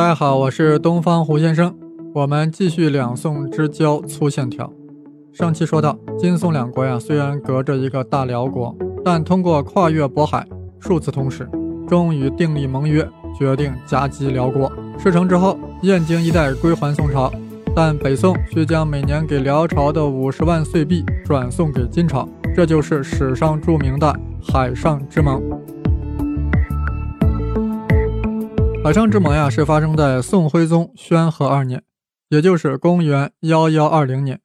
大家好，我是东方胡先生。我们继续两宋之交粗线条。上期说到，金宋两国呀，虽然隔着一个大辽国，但通过跨越渤海，数次通使，终于订立盟约，决定夹击辽国。事成之后，燕京一带归还宋朝，但北宋需将每年给辽朝的五十万岁币转送给金朝，这就是史上著名的海上之盟。海上之盟呀，是发生在宋徽宗宣和二年，也就是公元幺幺二零年。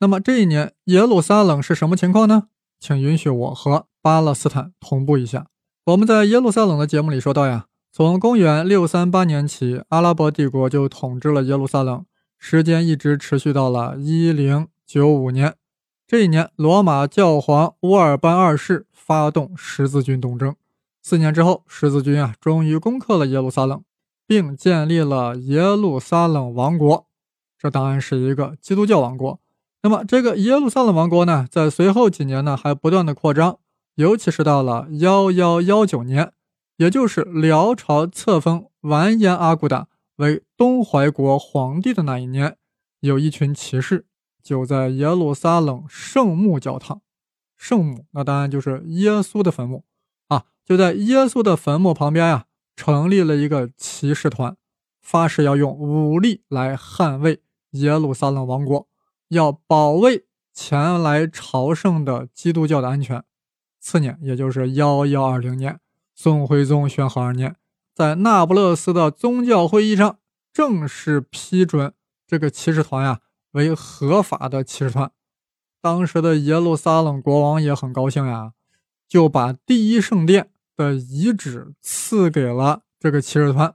那么这一年耶路撒冷是什么情况呢？请允许我和巴勒斯坦同步一下。我们在耶路撒冷的节目里说到呀，从公元六三八年起，阿拉伯帝国就统治了耶路撒冷，时间一直持续到了一零九五年。这一年，罗马教皇乌尔班二世发动十字军东征。四年之后，十字军啊，终于攻克了耶路撒冷，并建立了耶路撒冷王国。这当然是一个基督教王国。那么，这个耶路撒冷王国呢，在随后几年呢，还不断的扩张，尤其是到了幺幺幺九年，也就是辽朝册封完颜阿骨打为东怀国皇帝的那一年，有一群骑士就在耶路撒冷圣墓教堂，圣墓那当然就是耶稣的坟墓。就在耶稣的坟墓旁边呀，成立了一个骑士团，发誓要用武力来捍卫耶路撒冷王国，要保卫前来朝圣的基督教的安全。次年，也就是幺幺二零年，宋徽宗宣和二年，在那不勒斯的宗教会议上，正式批准这个骑士团呀为合法的骑士团。当时的耶路撒冷国王也很高兴呀，就把第一圣殿。的遗址赐给了这个骑士团，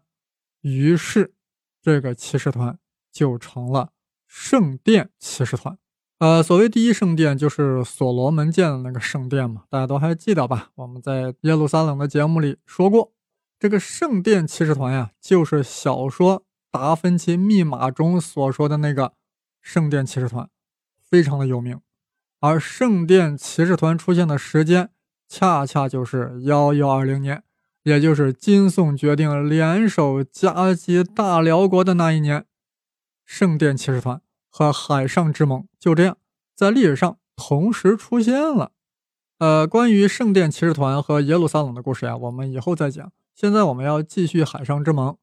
于是这个骑士团就成了圣殿骑士团。呃，所谓第一圣殿，就是所罗门建的那个圣殿嘛，大家都还记得吧？我们在耶路撒冷的节目里说过，这个圣殿骑士团呀，就是小说《达芬奇密码》中所说的那个圣殿骑士团，非常的有名。而圣殿骑士团出现的时间。恰恰就是幺幺二零年，也就是金宋决定联手夹击大辽国的那一年，圣殿骑士团和海上之盟就这样在历史上同时出现了。呃，关于圣殿骑士团和耶路撒冷的故事呀，我们以后再讲。现在我们要继续海上之盟。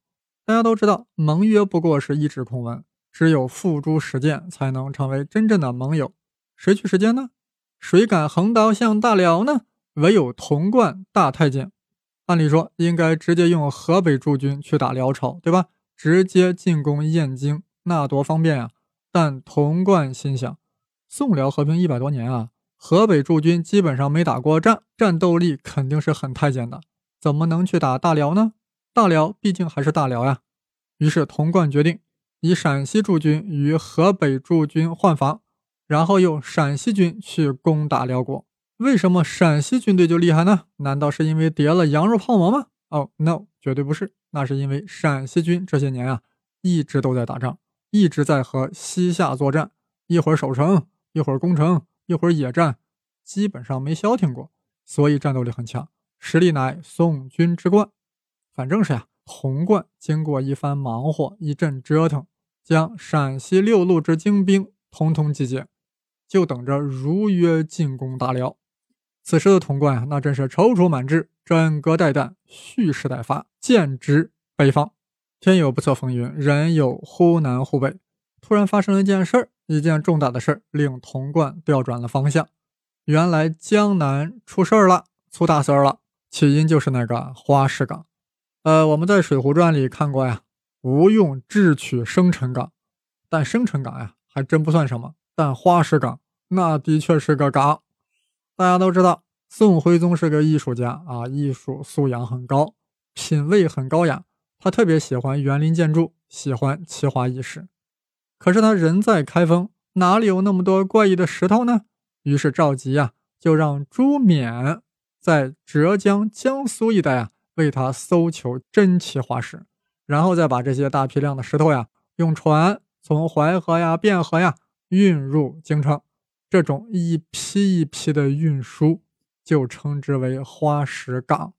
大家都知道，盟约不过是一纸空文，只有付诸实践，才能成为真正的盟友。谁去实践呢？谁敢横刀向大辽呢？唯有童贯大太监，按理说应该直接用河北驻军去打辽朝，对吧？直接进攻燕京，那多方便呀！但童贯心想，宋辽和平一百多年啊，河北驻军基本上没打过战，战斗力肯定是很太监的，怎么能去打大辽呢？大辽毕竟还是大辽呀。于是童贯决定以陕西驻军与河北驻军换防，然后用陕西军去攻打辽国。为什么陕西军队就厉害呢？难道是因为叠了羊肉泡馍吗？哦，no，绝对不是。那是因为陕西军这些年啊，一直都在打仗，一直在和西夏作战，一会儿守城，一会儿攻城，一会儿野战，基本上没消停过，所以战斗力很强，实力乃宋军之冠。反正是呀，童贯经过一番忙活，一阵折腾，将陕西六路之精兵统统集结，就等着如约进攻大辽。此时的潼关啊，那真是踌躇满志，枕戈待旦，蓄势待发，剑指北方。天有不测风云，人有忽南忽北。突然发生了一件事儿，一件重大的事儿，令潼关调转了方向。原来江南出事儿了，出大事儿了。起因就是那个花石港。呃，我们在《水浒传》里看过呀，吴用智取生辰港，但生辰港呀，还真不算什么。但花石港那的确是个港。大家都知道，宋徽宗是个艺术家啊，艺术素养很高，品味很高雅。他特别喜欢园林建筑，喜欢奇花异石。可是他人在开封，哪里有那么多怪异的石头呢？于是赵佶呀，就让朱冕在浙江、江苏一带啊，为他搜求珍奇花石，然后再把这些大批量的石头呀，用船从淮河呀、汴河呀运入京城。这种一批一批的运输就称之为花石港，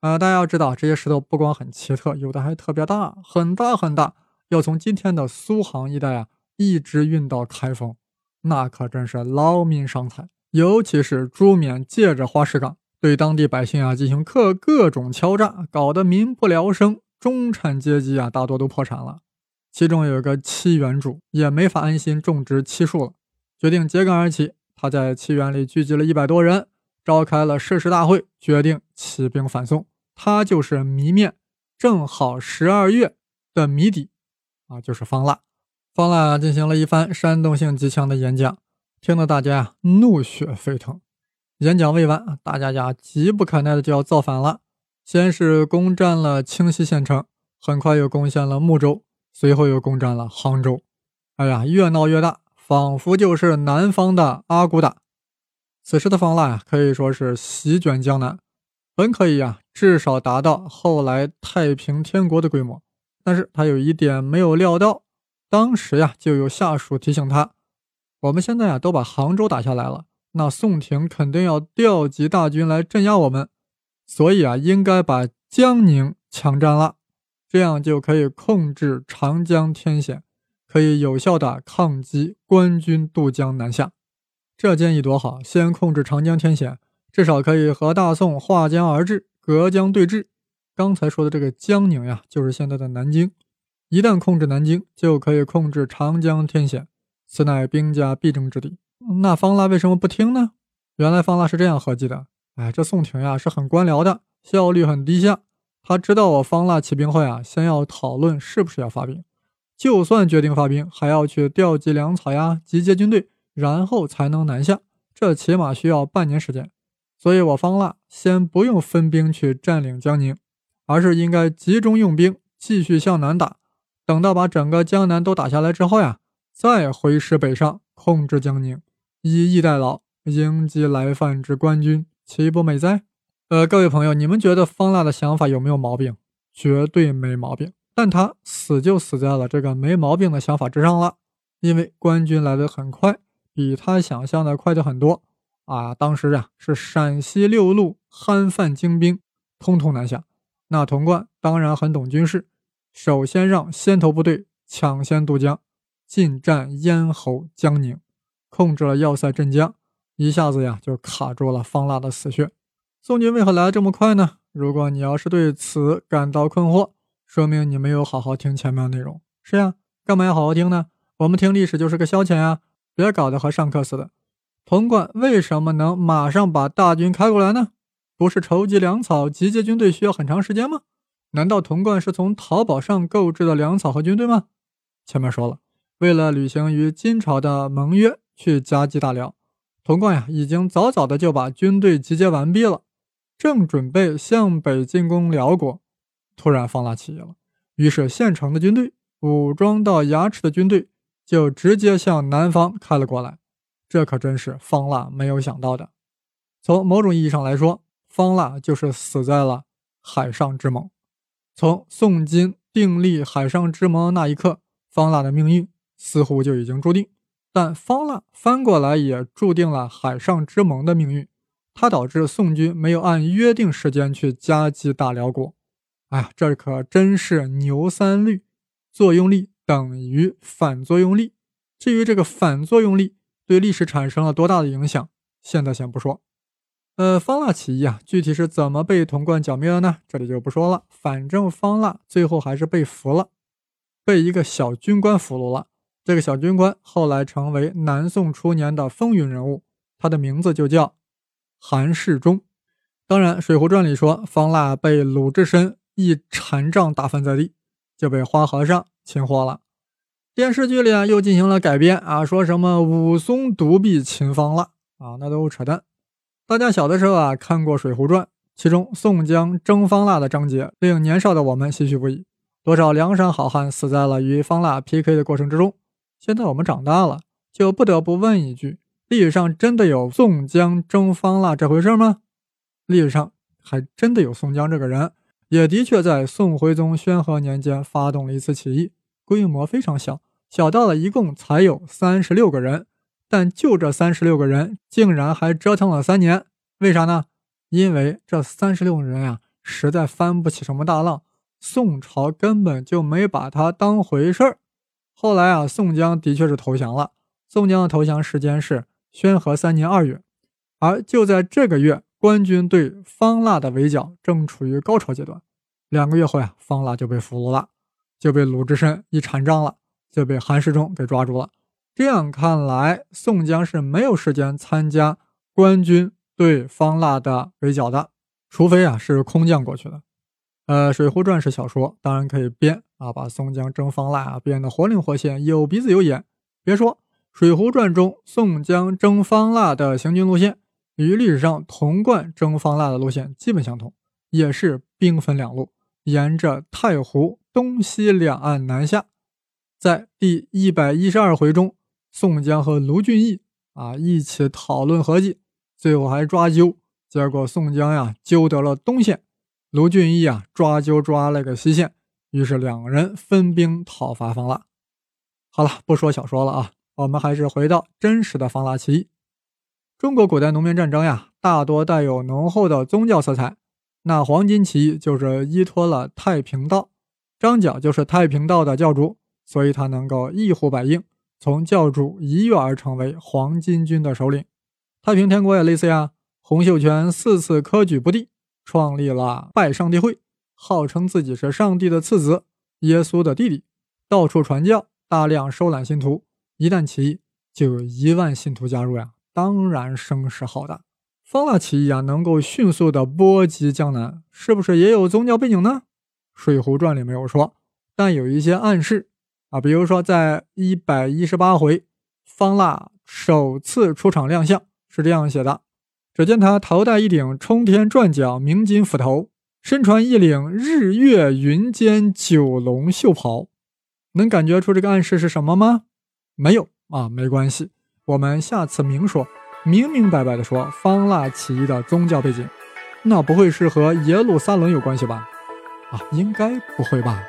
啊，大家要知道，这些石头不光很奇特，有的还特别大，很大很大，要从今天的苏杭一带啊，一直运到开封，那可真是劳民伤财。尤其是朱冕借着花石港，对当地百姓啊进行各各种敲诈，搞得民不聊生，中产阶级啊大多都破产了。其中有一个七园主，也没法安心种植漆树了，决定揭竿而起。他在七园里聚集了一百多人，召开了誓师大会，决定起兵反宋。他就是谜面，正好十二月的谜底啊，就是方腊。方腊进行了一番煽动性极强的演讲，听得大家啊怒血沸腾。演讲未完，大家呀急不可耐的就要造反了。先是攻占了清溪县城，很快又攻陷了睦州。随后又攻占了杭州，哎呀，越闹越大，仿佛就是南方的阿骨打。此时的方腊呀，可以说是席卷江南，本可以呀，至少达到后来太平天国的规模。但是他有一点没有料到，当时呀，就有下属提醒他：我们现在呀，都把杭州打下来了，那宋廷肯定要调集大军来镇压我们，所以啊，应该把江宁抢占了。这样就可以控制长江天险，可以有效的抗击官军渡江南下。这建议多好！先控制长江天险，至少可以和大宋划江而治，隔江对峙。刚才说的这个江宁呀，就是现在的南京。一旦控制南京，就可以控制长江天险，此乃兵家必争之地。那方腊为什么不听呢？原来方腊是这样合计的：哎，这宋廷呀是很官僚的，效率很低下。他知道我方腊起兵后啊，先要讨论是不是要发兵，就算决定发兵，还要去调集粮草呀，集结军队，然后才能南下，这起码需要半年时间。所以，我方腊先不用分兵去占领江宁，而是应该集中用兵，继续向南打。等到把整个江南都打下来之后呀，再回师北上，控制江宁，以逸待劳，迎击来犯之官军，岂不美哉？呃，各位朋友，你们觉得方腊的想法有没有毛病？绝对没毛病，但他死就死在了这个没毛病的想法之上了。因为官军来的很快，比他想象的快的很多啊！当时啊，是陕西六路憨范精兵通通南下。那童贯当然很懂军事，首先让先头部队抢先渡江，进占咽喉、江宁，控制了要塞镇江，一下子呀就卡住了方腊的死穴。宋军为何来的这么快呢？如果你要是对此感到困惑，说明你没有好好听前面的内容。是呀，干嘛要好好听呢？我们听历史就是个消遣呀，别搞得和上课似的。童贯为什么能马上把大军开过来呢？不是筹集粮草、集结军队需要很长时间吗？难道童贯是从淘宝上购置的粮草和军队吗？前面说了，为了履行与金朝的盟约，去夹击大辽，童贯呀已经早早的就把军队集结完毕了。正准备向北进攻辽国，突然方腊起义了。于是县城的军队武装到牙齿的军队就直接向南方开了过来。这可真是方腊没有想到的。从某种意义上来说，方腊就是死在了海上之盟。从宋金订立海上之盟那一刻，方腊的命运似乎就已经注定。但方腊翻过来也注定了海上之盟的命运。它导致宋军没有按约定时间去夹击大辽国，哎呀，这可真是牛三律，作用力等于反作用力。至于这个反作用力对历史产生了多大的影响，现在先不说。呃，方腊起义啊，具体是怎么被潼关剿灭的呢？这里就不说了。反正方腊最后还是被俘了，被一个小军官俘虏了。这个小军官后来成为南宋初年的风云人物，他的名字就叫。韩世忠，当然，《水浒传》里说方腊被鲁智深一禅杖打翻在地，就被花和尚擒获了。电视剧里啊又进行了改编啊，说什么武松独臂擒方腊啊，那都扯淡。大家小的时候啊看过《水浒传》，其中宋江征方腊的章节令年少的我们唏嘘不已，多少梁山好汉死在了与方腊 PK 的过程之中。现在我们长大了，就不得不问一句。历史上真的有宋江征方腊这回事吗？历史上还真的有宋江这个人，也的确在宋徽宗宣和年间发动了一次起义，规模非常小，小到了一共才有三十六个人。但就这三十六个人，竟然还折腾了三年，为啥呢？因为这三十六个人呀，实在翻不起什么大浪，宋朝根本就没把他当回事儿。后来啊，宋江的确是投降了。宋江的投降时间是宣和三年二月，而就在这个月，官军对方腊的围剿正处于高潮阶段。两个月后呀，方腊就被俘虏了，就被鲁智深一禅杖了，就被韩世忠给抓住了。这样看来，宋江是没有时间参加官军对方腊的围剿的，除非啊是空降过去的。呃，《水浒传》是小说，当然可以编啊，把宋江征方腊啊编得活灵活现，有鼻子有眼。别说《水浒传》中宋江征方腊的行军路线与历史上童贯征方腊的路线基本相同，也是兵分两路，沿着太湖东西两岸南下。在第一百一十二回中，宋江和卢俊义啊一起讨论合计，最后还抓阄，结果宋江呀揪得了东线。卢俊义啊，抓阄抓了个西线，于是两个人分兵讨伐方腊。好了，不说小说了啊，我们还是回到真实的方腊起义。中国古代农民战争呀，大多带有浓厚的宗教色彩。那黄巾起义就是依托了太平道，张角就是太平道的教主，所以他能够一呼百应，从教主一跃而成为黄巾军的首领。太平天国也类似呀，洪秀全四次科举不第。创立了拜上帝会，号称自己是上帝的次子，耶稣的弟弟，到处传教，大量收揽信徒。一旦起义，就有一万信徒加入呀，当然声势浩大。方腊起义啊，能够迅速的波及江南，是不是也有宗教背景呢？《水浒传》里没有说，但有一些暗示啊，比如说在一百一十八回，方腊首次出场亮相，是这样写的。只见他头戴一顶冲天转角明金斧头，身穿一领日月云间九龙袖袍，能感觉出这个暗示是什么吗？没有啊，没关系，我们下次明说，明明白白的说方腊起义的宗教背景，那不会是和耶路撒冷有关系吧？啊，应该不会吧。